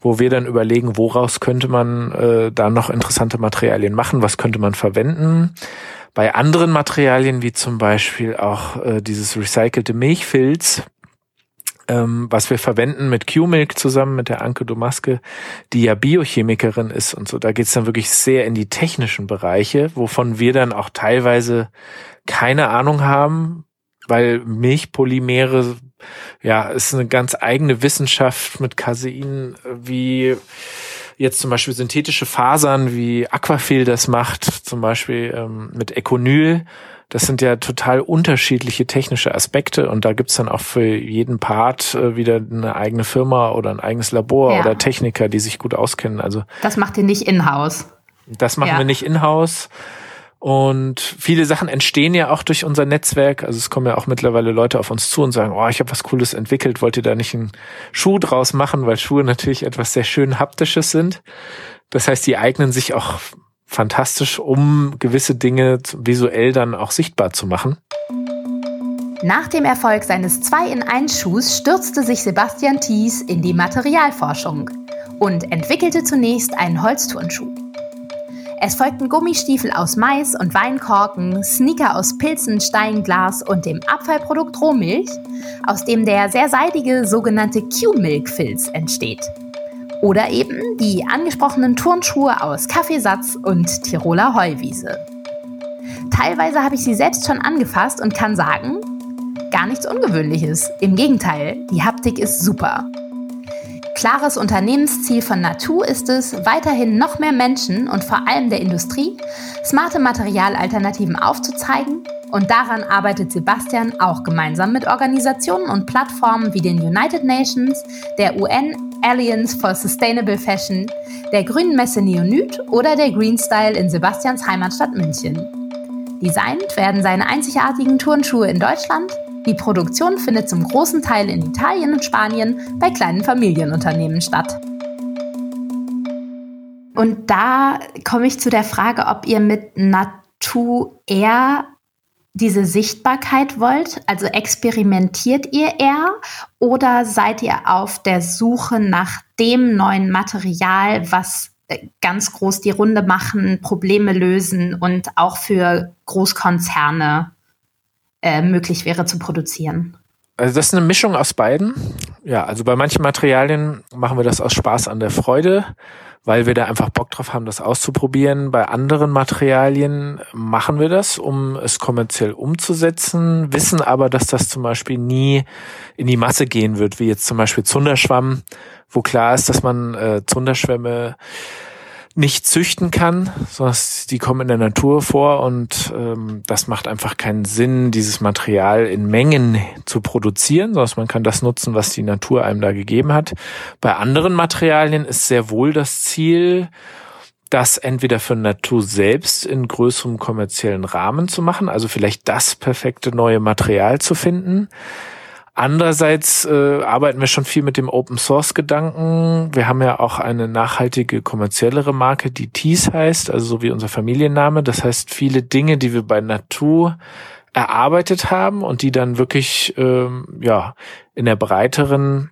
wo wir dann überlegen, woraus könnte man äh, da noch interessante Materialien machen, was könnte man verwenden. Bei anderen Materialien, wie zum Beispiel auch äh, dieses recycelte Milchfilz, ähm, was wir verwenden mit Q-Milk zusammen mit der Anke Domaske, die ja Biochemikerin ist und so. Da geht's dann wirklich sehr in die technischen Bereiche, wovon wir dann auch teilweise keine Ahnung haben, weil Milchpolymere ja ist eine ganz eigene Wissenschaft mit Casein, wie jetzt zum Beispiel synthetische Fasern wie Aquafil das macht, zum Beispiel ähm, mit Econyl das sind ja total unterschiedliche technische Aspekte und da gibt's dann auch für jeden Part äh, wieder eine eigene Firma oder ein eigenes Labor ja. oder Techniker, die sich gut auskennen. Also das macht ihr nicht in-house. Das machen ja. wir nicht in-house. Und viele Sachen entstehen ja auch durch unser Netzwerk. Also es kommen ja auch mittlerweile Leute auf uns zu und sagen, oh, ich habe was Cooles entwickelt, wollt ihr da nicht einen Schuh draus machen, weil Schuhe natürlich etwas sehr schön haptisches sind. Das heißt, die eignen sich auch fantastisch, um gewisse Dinge visuell dann auch sichtbar zu machen. Nach dem Erfolg seines 2 in 1 Schuhs stürzte sich Sebastian Thies in die Materialforschung und entwickelte zunächst einen Holzturnschuh. Es folgten Gummistiefel aus Mais und Weinkorken, Sneaker aus Pilzen, Stein, Glas und dem Abfallprodukt Rohmilch, aus dem der sehr seidige sogenannte Q-Milk-Filz entsteht. Oder eben die angesprochenen Turnschuhe aus Kaffeesatz und Tiroler Heuwiese. Teilweise habe ich sie selbst schon angefasst und kann sagen, gar nichts Ungewöhnliches. Im Gegenteil, die Haptik ist super. Klares Unternehmensziel von Natu ist es, weiterhin noch mehr Menschen und vor allem der Industrie smarte Materialalternativen aufzuzeigen und daran arbeitet Sebastian auch gemeinsam mit Organisationen und Plattformen wie den United Nations, der UN Alliance for Sustainable Fashion, der Grünen Messe Neonyd oder der Green Style in Sebastians Heimatstadt München. Designt werden seine einzigartigen Turnschuhe in Deutschland, die Produktion findet zum großen Teil in Italien und Spanien bei kleinen Familienunternehmen statt. Und da komme ich zu der Frage, ob ihr mit Natu eher diese Sichtbarkeit wollt? Also experimentiert ihr eher oder seid ihr auf der Suche nach dem neuen Material, was äh, ganz groß die Runde machen, Probleme lösen und auch für Großkonzerne äh, möglich wäre zu produzieren? Also das ist eine Mischung aus beiden. Ja, also bei manchen Materialien machen wir das aus Spaß an der Freude, weil wir da einfach Bock drauf haben, das auszuprobieren. Bei anderen Materialien machen wir das, um es kommerziell umzusetzen, wissen aber, dass das zum Beispiel nie in die Masse gehen wird, wie jetzt zum Beispiel Zunderschwamm, wo klar ist, dass man äh, Zunderschwämme nicht züchten kann, sondern die kommen in der Natur vor und ähm, das macht einfach keinen Sinn, dieses Material in Mengen zu produzieren, sondern man kann das nutzen, was die Natur einem da gegeben hat. Bei anderen Materialien ist sehr wohl das Ziel, das entweder für Natur selbst in größerem kommerziellen Rahmen zu machen, also vielleicht das perfekte neue Material zu finden, Andererseits äh, arbeiten wir schon viel mit dem Open Source Gedanken. Wir haben ja auch eine nachhaltige kommerziellere Marke, die Tees heißt, also so wie unser Familienname. Das heißt, viele Dinge, die wir bei Natur erarbeitet haben und die dann wirklich ähm, ja in der breiteren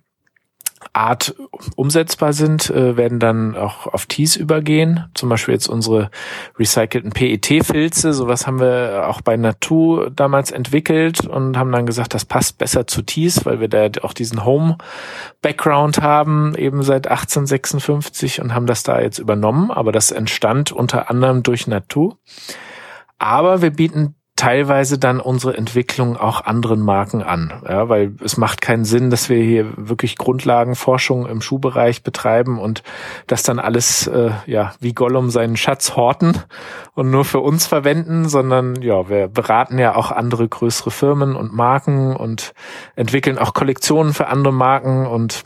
Art umsetzbar sind, äh, werden dann auch auf Tees übergehen. Zum Beispiel jetzt unsere recycelten PET-Filze. Sowas haben wir auch bei Natu damals entwickelt und haben dann gesagt, das passt besser zu Tees, weil wir da auch diesen Home-Background haben, eben seit 1856 und haben das da jetzt übernommen. Aber das entstand unter anderem durch Natu. Aber wir bieten teilweise dann unsere Entwicklung auch anderen Marken an, ja, weil es macht keinen Sinn, dass wir hier wirklich Grundlagenforschung im Schuhbereich betreiben und das dann alles äh, ja wie Gollum seinen Schatz horten und nur für uns verwenden, sondern ja, wir beraten ja auch andere größere Firmen und Marken und entwickeln auch Kollektionen für andere Marken und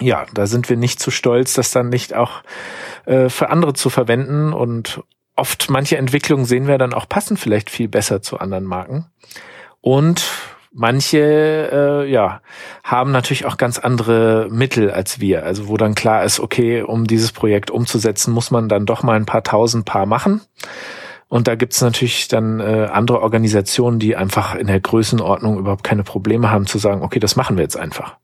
ja, da sind wir nicht zu stolz, das dann nicht auch äh, für andere zu verwenden und oft manche Entwicklungen sehen wir dann auch passen vielleicht viel besser zu anderen Marken. Und manche äh, ja haben natürlich auch ganz andere Mittel als wir. Also wo dann klar ist, okay, um dieses Projekt umzusetzen, muss man dann doch mal ein paar tausend Paar machen. Und da gibt's natürlich dann äh, andere Organisationen, die einfach in der Größenordnung überhaupt keine Probleme haben zu sagen, okay, das machen wir jetzt einfach.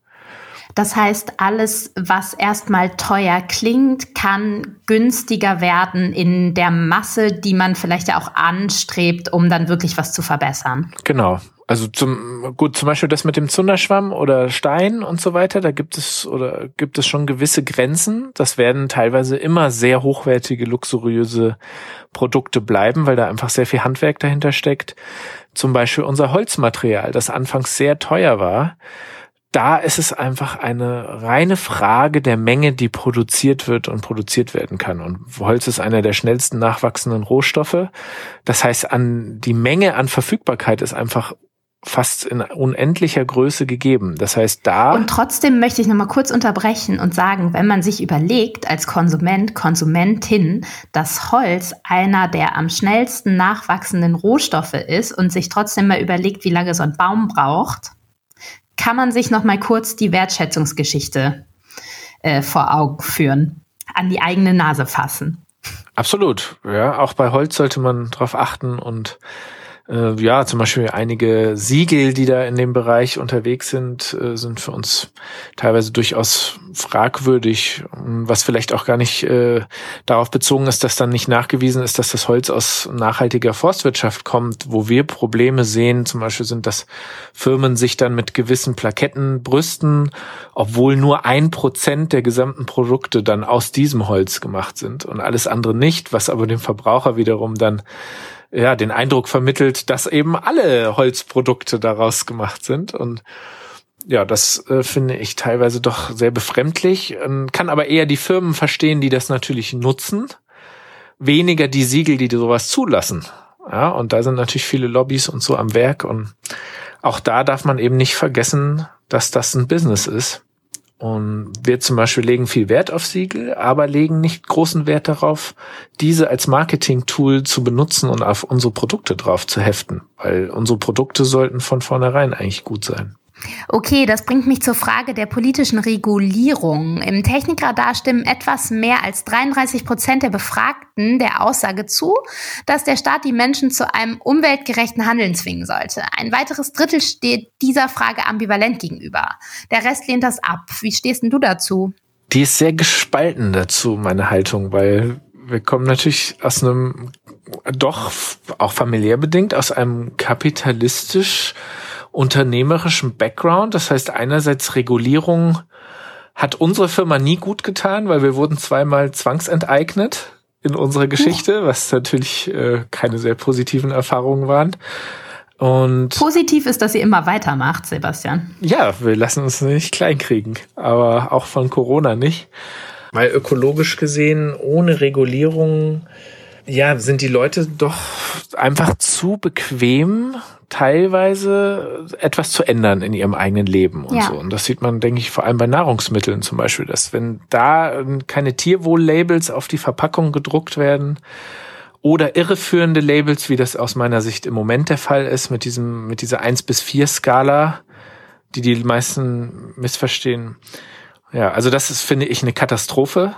Das heißt, alles, was erstmal teuer klingt, kann günstiger werden in der Masse, die man vielleicht ja auch anstrebt, um dann wirklich was zu verbessern. Genau. Also zum gut zum Beispiel das mit dem Zunderschwamm oder Stein und so weiter, da gibt es oder gibt es schon gewisse Grenzen. Das werden teilweise immer sehr hochwertige, luxuriöse Produkte bleiben, weil da einfach sehr viel Handwerk dahinter steckt. Zum Beispiel unser Holzmaterial, das anfangs sehr teuer war da ist es einfach eine reine Frage der Menge, die produziert wird und produziert werden kann. Und Holz ist einer der schnellsten nachwachsenden Rohstoffe. Das heißt, an die Menge an Verfügbarkeit ist einfach fast in unendlicher Größe gegeben. Das heißt, da. Und trotzdem möchte ich nochmal kurz unterbrechen und sagen, wenn man sich überlegt als Konsument, Konsumentin, dass Holz einer der am schnellsten nachwachsenden Rohstoffe ist und sich trotzdem mal überlegt, wie lange so ein Baum braucht, kann man sich noch mal kurz die Wertschätzungsgeschichte äh, vor Augen führen, an die eigene Nase fassen. Absolut, ja. Auch bei Holz sollte man darauf achten und äh, ja, zum Beispiel einige Siegel, die da in dem Bereich unterwegs sind, äh, sind für uns teilweise durchaus fragwürdig, was vielleicht auch gar nicht äh, darauf bezogen ist, dass dann nicht nachgewiesen ist, dass das Holz aus nachhaltiger Forstwirtschaft kommt. Wo wir Probleme sehen, zum Beispiel sind, dass Firmen sich dann mit gewissen Plaketten brüsten, obwohl nur ein Prozent der gesamten Produkte dann aus diesem Holz gemacht sind und alles andere nicht, was aber dem Verbraucher wiederum dann ja, den Eindruck vermittelt, dass eben alle Holzprodukte daraus gemacht sind. Und ja, das äh, finde ich teilweise doch sehr befremdlich, ähm, kann aber eher die Firmen verstehen, die das natürlich nutzen, weniger die Siegel, die sowas zulassen. Ja, und da sind natürlich viele Lobbys und so am Werk und auch da darf man eben nicht vergessen, dass das ein Business ist. Und wir zum Beispiel legen viel Wert auf Siegel, aber legen nicht großen Wert darauf, diese als Marketing-Tool zu benutzen und auf unsere Produkte drauf zu heften, weil unsere Produkte sollten von vornherein eigentlich gut sein. Okay, das bringt mich zur Frage der politischen Regulierung. Im Technikradar stimmen etwas mehr als 33 Prozent der Befragten der Aussage zu, dass der Staat die Menschen zu einem umweltgerechten Handeln zwingen sollte. Ein weiteres Drittel steht dieser Frage ambivalent gegenüber. Der Rest lehnt das ab. Wie stehst denn du dazu? Die ist sehr gespalten dazu, meine Haltung, weil wir kommen natürlich aus einem doch auch familiär bedingt aus einem kapitalistisch unternehmerischen Background. Das heißt, einerseits Regulierung hat unsere Firma nie gut getan, weil wir wurden zweimal zwangsenteignet in unserer Geschichte, was natürlich äh, keine sehr positiven Erfahrungen waren. Und Positiv ist, dass ihr immer weitermacht, Sebastian. Ja, wir lassen uns nicht kleinkriegen, aber auch von Corona nicht. Weil ökologisch gesehen, ohne Regulierung, ja, sind die Leute doch einfach zu bequem, teilweise etwas zu ändern in ihrem eigenen Leben und ja. so. Und das sieht man, denke ich, vor allem bei Nahrungsmitteln zum Beispiel, dass wenn da keine Tierwohl-Labels auf die Verpackung gedruckt werden oder irreführende Labels, wie das aus meiner Sicht im Moment der Fall ist, mit diesem, mit dieser 1 bis 4 Skala, die die meisten missverstehen. Ja, also das ist, finde ich, eine Katastrophe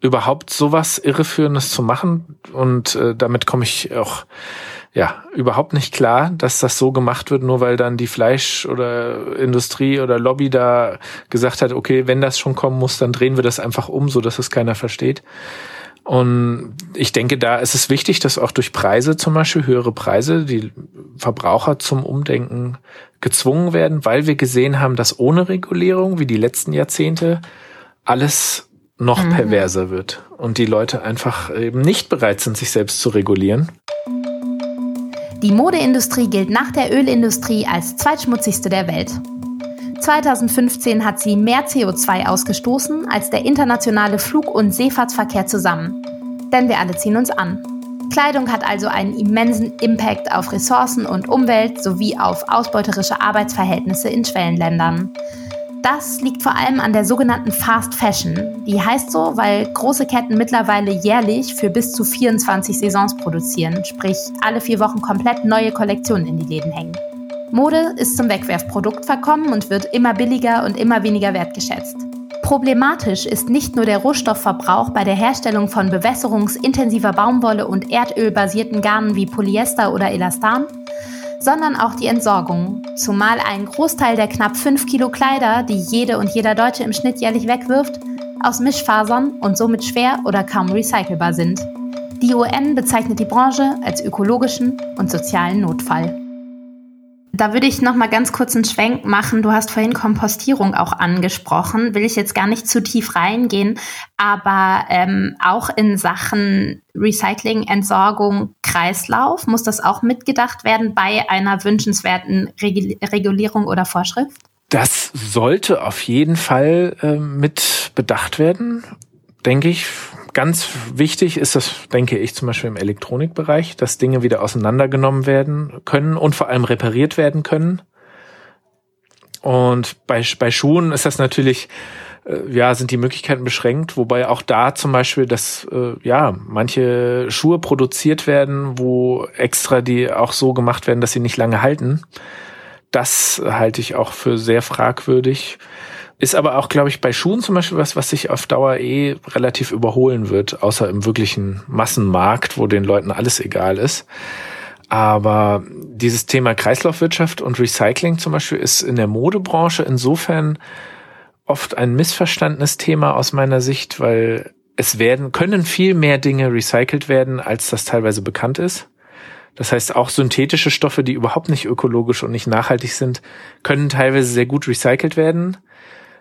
überhaupt sowas Irreführendes zu machen. Und äh, damit komme ich auch ja, überhaupt nicht klar, dass das so gemacht wird, nur weil dann die Fleisch- oder Industrie oder Lobby da gesagt hat, okay, wenn das schon kommen muss, dann drehen wir das einfach um, so dass es keiner versteht. Und ich denke, da ist es wichtig, dass auch durch Preise zum Beispiel, höhere Preise, die Verbraucher zum Umdenken gezwungen werden, weil wir gesehen haben, dass ohne Regulierung, wie die letzten Jahrzehnte, alles noch mhm. perverser wird und die Leute einfach eben nicht bereit sind, sich selbst zu regulieren. Die Modeindustrie gilt nach der Ölindustrie als zweitschmutzigste der Welt. 2015 hat sie mehr CO2 ausgestoßen als der internationale Flug- und Seefahrtsverkehr zusammen. Denn wir alle ziehen uns an. Kleidung hat also einen immensen Impact auf Ressourcen und Umwelt sowie auf ausbeuterische Arbeitsverhältnisse in Schwellenländern. Das liegt vor allem an der sogenannten Fast Fashion. Die heißt so, weil große Ketten mittlerweile jährlich für bis zu 24 Saisons produzieren, sprich alle vier Wochen komplett neue Kollektionen in die Läden hängen. Mode ist zum Wegwerfprodukt verkommen und wird immer billiger und immer weniger wertgeschätzt. Problematisch ist nicht nur der Rohstoffverbrauch bei der Herstellung von bewässerungsintensiver Baumwolle und erdölbasierten Garnen wie Polyester oder Elastan, sondern auch die Entsorgung, zumal ein Großteil der knapp 5 Kilo Kleider, die jede und jeder Deutsche im Schnitt jährlich wegwirft, aus Mischfasern und somit schwer oder kaum recycelbar sind. Die UN bezeichnet die Branche als ökologischen und sozialen Notfall. Da würde ich noch mal ganz kurz einen Schwenk machen. Du hast vorhin Kompostierung auch angesprochen. Will ich jetzt gar nicht zu tief reingehen, aber ähm, auch in Sachen Recycling, Entsorgung, Kreislauf muss das auch mitgedacht werden bei einer wünschenswerten Regul Regulierung oder Vorschrift? Das sollte auf jeden Fall äh, mit bedacht werden, denke ich ganz wichtig ist das, denke ich, zum Beispiel im Elektronikbereich, dass Dinge wieder auseinandergenommen werden können und vor allem repariert werden können. Und bei, bei Schuhen ist das natürlich, äh, ja, sind die Möglichkeiten beschränkt, wobei auch da zum Beispiel, dass, äh, ja, manche Schuhe produziert werden, wo extra die auch so gemacht werden, dass sie nicht lange halten. Das halte ich auch für sehr fragwürdig. Ist aber auch, glaube ich, bei Schuhen zum Beispiel was, was sich auf Dauer eh relativ überholen wird, außer im wirklichen Massenmarkt, wo den Leuten alles egal ist. Aber dieses Thema Kreislaufwirtschaft und Recycling zum Beispiel ist in der Modebranche insofern oft ein missverstandenes Thema aus meiner Sicht, weil es werden, können viel mehr Dinge recycelt werden, als das teilweise bekannt ist. Das heißt, auch synthetische Stoffe, die überhaupt nicht ökologisch und nicht nachhaltig sind, können teilweise sehr gut recycelt werden.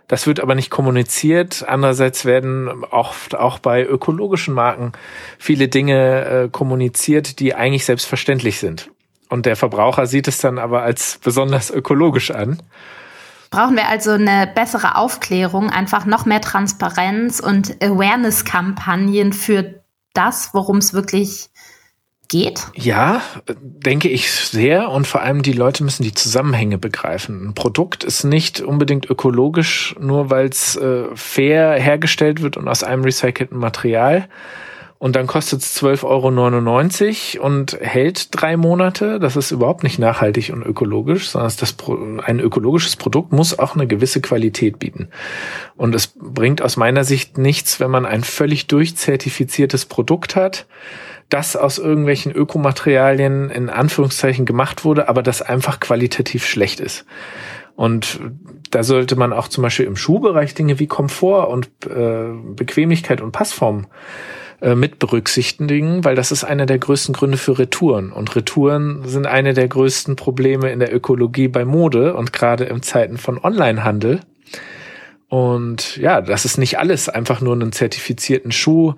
Das wird aber nicht kommuniziert. Andererseits werden oft auch bei ökologischen Marken viele Dinge äh, kommuniziert, die eigentlich selbstverständlich sind. Und der Verbraucher sieht es dann aber als besonders ökologisch an. Brauchen wir also eine bessere Aufklärung, einfach noch mehr Transparenz und Awareness-Kampagnen für das, worum es wirklich geht? Ja, denke ich sehr. Und vor allem die Leute müssen die Zusammenhänge begreifen. Ein Produkt ist nicht unbedingt ökologisch, nur weil es äh, fair hergestellt wird und aus einem recycelten Material. Und dann kostet es 12,99 Euro und hält drei Monate. Das ist überhaupt nicht nachhaltig und ökologisch, sondern das ein ökologisches Produkt muss auch eine gewisse Qualität bieten. Und es bringt aus meiner Sicht nichts, wenn man ein völlig durchzertifiziertes Produkt hat, das aus irgendwelchen Ökomaterialien in Anführungszeichen gemacht wurde, aber das einfach qualitativ schlecht ist. Und da sollte man auch zum Beispiel im Schuhbereich Dinge wie Komfort und äh, Bequemlichkeit und Passform äh, mit berücksichtigen, weil das ist einer der größten Gründe für Retouren. Und Retouren sind eine der größten Probleme in der Ökologie bei Mode und gerade in Zeiten von Onlinehandel und ja, das ist nicht alles, einfach nur einen zertifizierten Schuh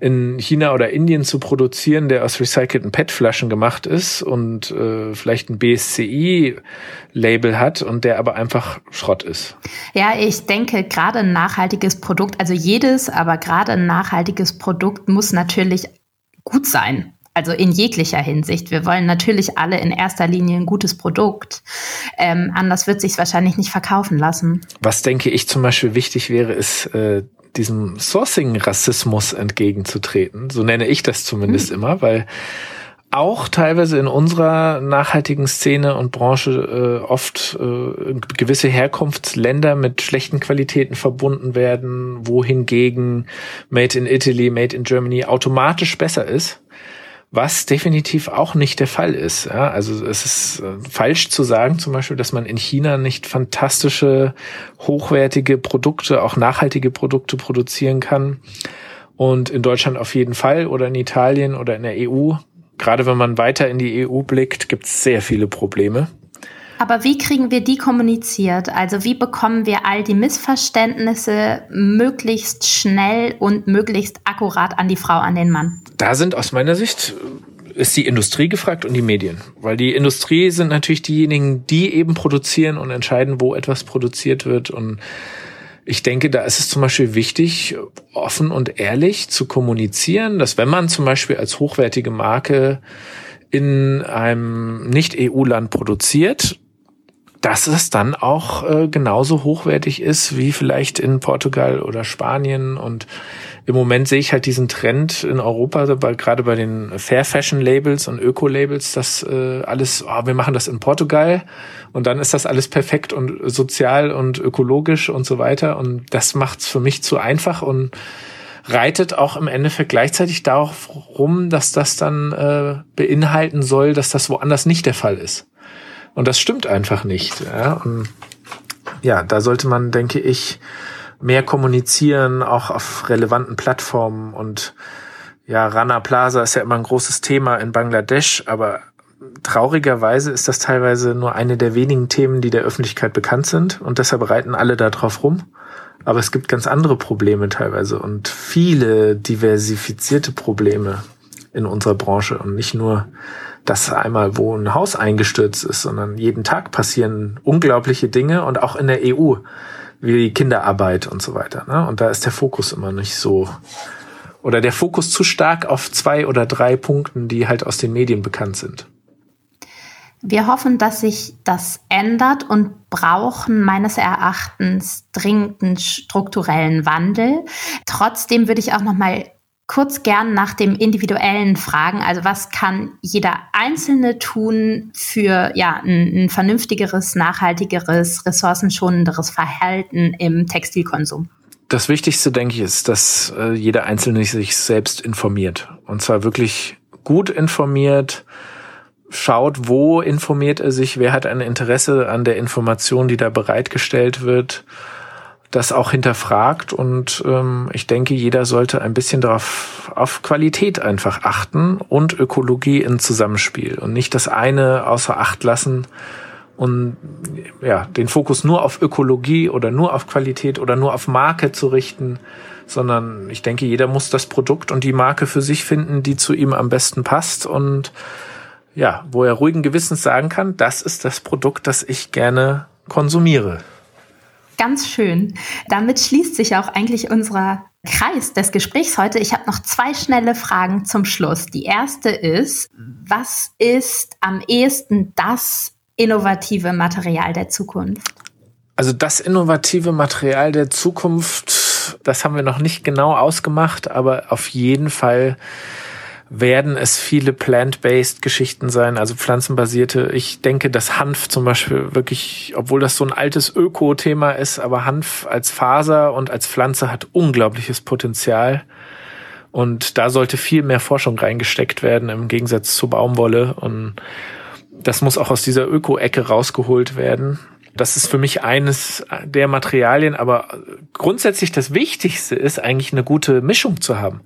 in China oder Indien zu produzieren, der aus recycelten PET-Flaschen gemacht ist und äh, vielleicht ein BSCI-Label hat und der aber einfach Schrott ist. Ja, ich denke, gerade ein nachhaltiges Produkt, also jedes, aber gerade ein nachhaltiges Produkt muss natürlich gut sein. Also in jeglicher Hinsicht. Wir wollen natürlich alle in erster Linie ein gutes Produkt. Ähm, anders wird sich wahrscheinlich nicht verkaufen lassen. Was denke ich zum Beispiel wichtig wäre, ist äh, diesem Sourcing-Rassismus entgegenzutreten. So nenne ich das zumindest hm. immer, weil auch teilweise in unserer nachhaltigen Szene und Branche äh, oft äh, gewisse Herkunftsländer mit schlechten Qualitäten verbunden werden, wohingegen Made in Italy, Made in Germany automatisch besser ist was definitiv auch nicht der Fall ist. Ja, also es ist äh, falsch zu sagen, zum Beispiel, dass man in China nicht fantastische, hochwertige Produkte, auch nachhaltige Produkte produzieren kann. Und in Deutschland auf jeden Fall oder in Italien oder in der EU. Gerade wenn man weiter in die EU blickt, gibt es sehr viele Probleme. Aber wie kriegen wir die kommuniziert? Also wie bekommen wir all die Missverständnisse möglichst schnell und möglichst akkurat an die Frau, an den Mann? Da sind aus meiner Sicht äh, ist die Industrie gefragt und die Medien. Weil die Industrie sind natürlich diejenigen, die eben produzieren und entscheiden, wo etwas produziert wird. Und ich denke, da ist es zum Beispiel wichtig, offen und ehrlich zu kommunizieren, dass wenn man zum Beispiel als hochwertige Marke in einem Nicht-EU-Land produziert, dass es dann auch äh, genauso hochwertig ist wie vielleicht in Portugal oder Spanien. Und im Moment sehe ich halt diesen Trend in Europa, gerade bei den Fair Fashion Labels und Öko-Labels, dass äh, alles, oh, wir machen das in Portugal und dann ist das alles perfekt und sozial und ökologisch und so weiter. Und das macht es für mich zu einfach und reitet auch im Endeffekt gleichzeitig darauf rum, dass das dann äh, beinhalten soll, dass das woanders nicht der Fall ist. Und das stimmt einfach nicht. Ja, und ja da sollte man, denke ich, mehr kommunizieren, auch auf relevanten Plattformen. Und ja, Rana Plaza ist ja immer ein großes Thema in Bangladesch, aber traurigerweise ist das teilweise nur eine der wenigen Themen, die der Öffentlichkeit bekannt sind. Und deshalb reiten alle da drauf rum. Aber es gibt ganz andere Probleme teilweise und viele diversifizierte Probleme in unserer Branche und nicht nur dass einmal, wo ein Haus eingestürzt ist, sondern jeden Tag passieren unglaubliche Dinge und auch in der EU, wie Kinderarbeit und so weiter. Ne? Und da ist der Fokus immer nicht so, oder der Fokus zu stark auf zwei oder drei Punkten, die halt aus den Medien bekannt sind. Wir hoffen, dass sich das ändert und brauchen meines Erachtens dringenden strukturellen Wandel. Trotzdem würde ich auch noch mal kurz gern nach dem individuellen Fragen. Also was kann jeder Einzelne tun für ja, ein, ein vernünftigeres, nachhaltigeres, ressourcenschonenderes Verhalten im Textilkonsum? Das Wichtigste, denke ich, ist, dass äh, jeder Einzelne sich selbst informiert. Und zwar wirklich gut informiert, schaut, wo informiert er sich, wer hat ein Interesse an der Information, die da bereitgestellt wird, das auch hinterfragt und ähm, ich denke, jeder sollte ein bisschen darauf auf Qualität einfach achten und Ökologie in Zusammenspiel und nicht das eine außer Acht lassen und ja, den Fokus nur auf Ökologie oder nur auf Qualität oder nur auf Marke zu richten, sondern ich denke, jeder muss das Produkt und die Marke für sich finden, die zu ihm am besten passt und ja, wo er ruhigen Gewissens sagen kann, das ist das Produkt, das ich gerne konsumiere. Ganz schön. Damit schließt sich auch eigentlich unser Kreis des Gesprächs heute. Ich habe noch zwei schnelle Fragen zum Schluss. Die erste ist, was ist am ehesten das innovative Material der Zukunft? Also das innovative Material der Zukunft, das haben wir noch nicht genau ausgemacht, aber auf jeden Fall werden es viele plant-based Geschichten sein, also pflanzenbasierte. Ich denke, dass Hanf zum Beispiel wirklich, obwohl das so ein altes Öko-Thema ist, aber Hanf als Faser und als Pflanze hat unglaubliches Potenzial. Und da sollte viel mehr Forschung reingesteckt werden im Gegensatz zu Baumwolle. Und das muss auch aus dieser Öko-Ecke rausgeholt werden. Das ist für mich eines der Materialien, aber grundsätzlich das Wichtigste ist eigentlich eine gute Mischung zu haben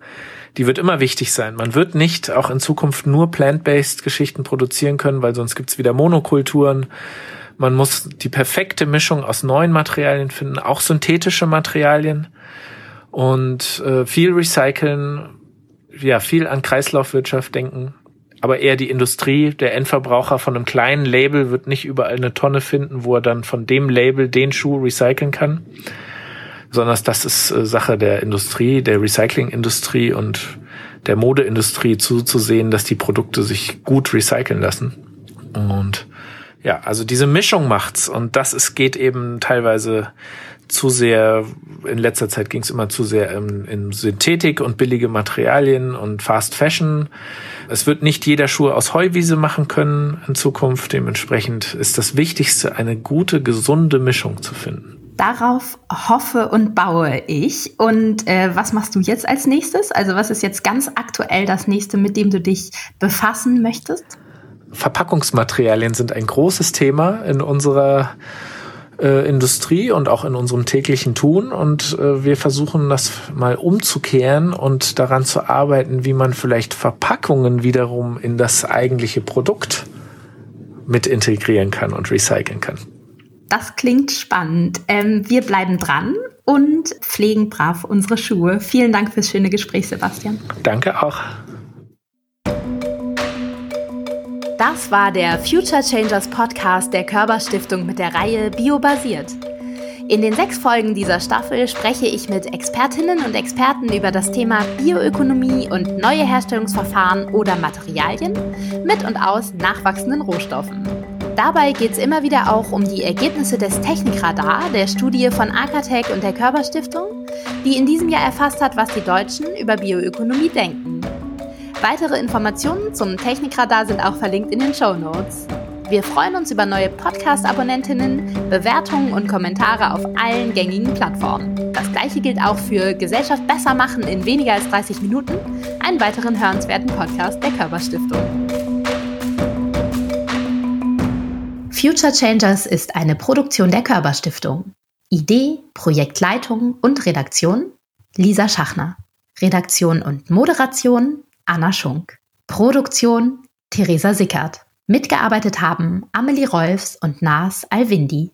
die wird immer wichtig sein. Man wird nicht auch in Zukunft nur plant-based Geschichten produzieren können, weil sonst gibt's wieder Monokulturen. Man muss die perfekte Mischung aus neuen Materialien finden, auch synthetische Materialien und äh, viel recyceln, ja, viel an Kreislaufwirtschaft denken, aber eher die Industrie, der Endverbraucher von einem kleinen Label wird nicht überall eine Tonne finden, wo er dann von dem Label den Schuh recyceln kann sondern das ist äh, Sache der Industrie, der Recyclingindustrie und der Modeindustrie zuzusehen, dass die Produkte sich gut recyceln lassen. Und ja, also diese Mischung macht's und das ist, geht eben teilweise zu sehr, in letzter Zeit ging es immer zu sehr in, in Synthetik und billige Materialien und Fast Fashion. Es wird nicht jeder Schuh aus Heuwiese machen können in Zukunft. Dementsprechend ist das Wichtigste, eine gute, gesunde Mischung zu finden. Darauf hoffe und baue ich. Und äh, was machst du jetzt als nächstes? Also was ist jetzt ganz aktuell das nächste, mit dem du dich befassen möchtest? Verpackungsmaterialien sind ein großes Thema in unserer äh, Industrie und auch in unserem täglichen Tun. Und äh, wir versuchen das mal umzukehren und daran zu arbeiten, wie man vielleicht Verpackungen wiederum in das eigentliche Produkt mit integrieren kann und recyceln kann. Das klingt spannend. Ähm, wir bleiben dran und pflegen brav unsere Schuhe. Vielen Dank fürs schöne Gespräch, Sebastian. Danke auch. Das war der Future Changers Podcast der Körperstiftung mit der Reihe Biobasiert. In den sechs Folgen dieser Staffel spreche ich mit Expertinnen und Experten über das Thema Bioökonomie und neue Herstellungsverfahren oder Materialien mit und aus nachwachsenden Rohstoffen. Dabei geht es immer wieder auch um die Ergebnisse des Technikradar, der Studie von Akatech und der Körperstiftung, die in diesem Jahr erfasst hat, was die Deutschen über Bioökonomie denken. Weitere Informationen zum Technikradar sind auch verlinkt in den Show Notes. Wir freuen uns über neue Podcast-Abonnentinnen, Bewertungen und Kommentare auf allen gängigen Plattformen. Das gleiche gilt auch für Gesellschaft besser machen in weniger als 30 Minuten, einen weiteren hörenswerten Podcast der Körperstiftung. Future Changers ist eine Produktion der Körperstiftung. Idee, Projektleitung und Redaktion Lisa Schachner. Redaktion und Moderation Anna Schunk. Produktion Theresa Sickert. Mitgearbeitet haben Amelie Rolfs und Nas Alwindi.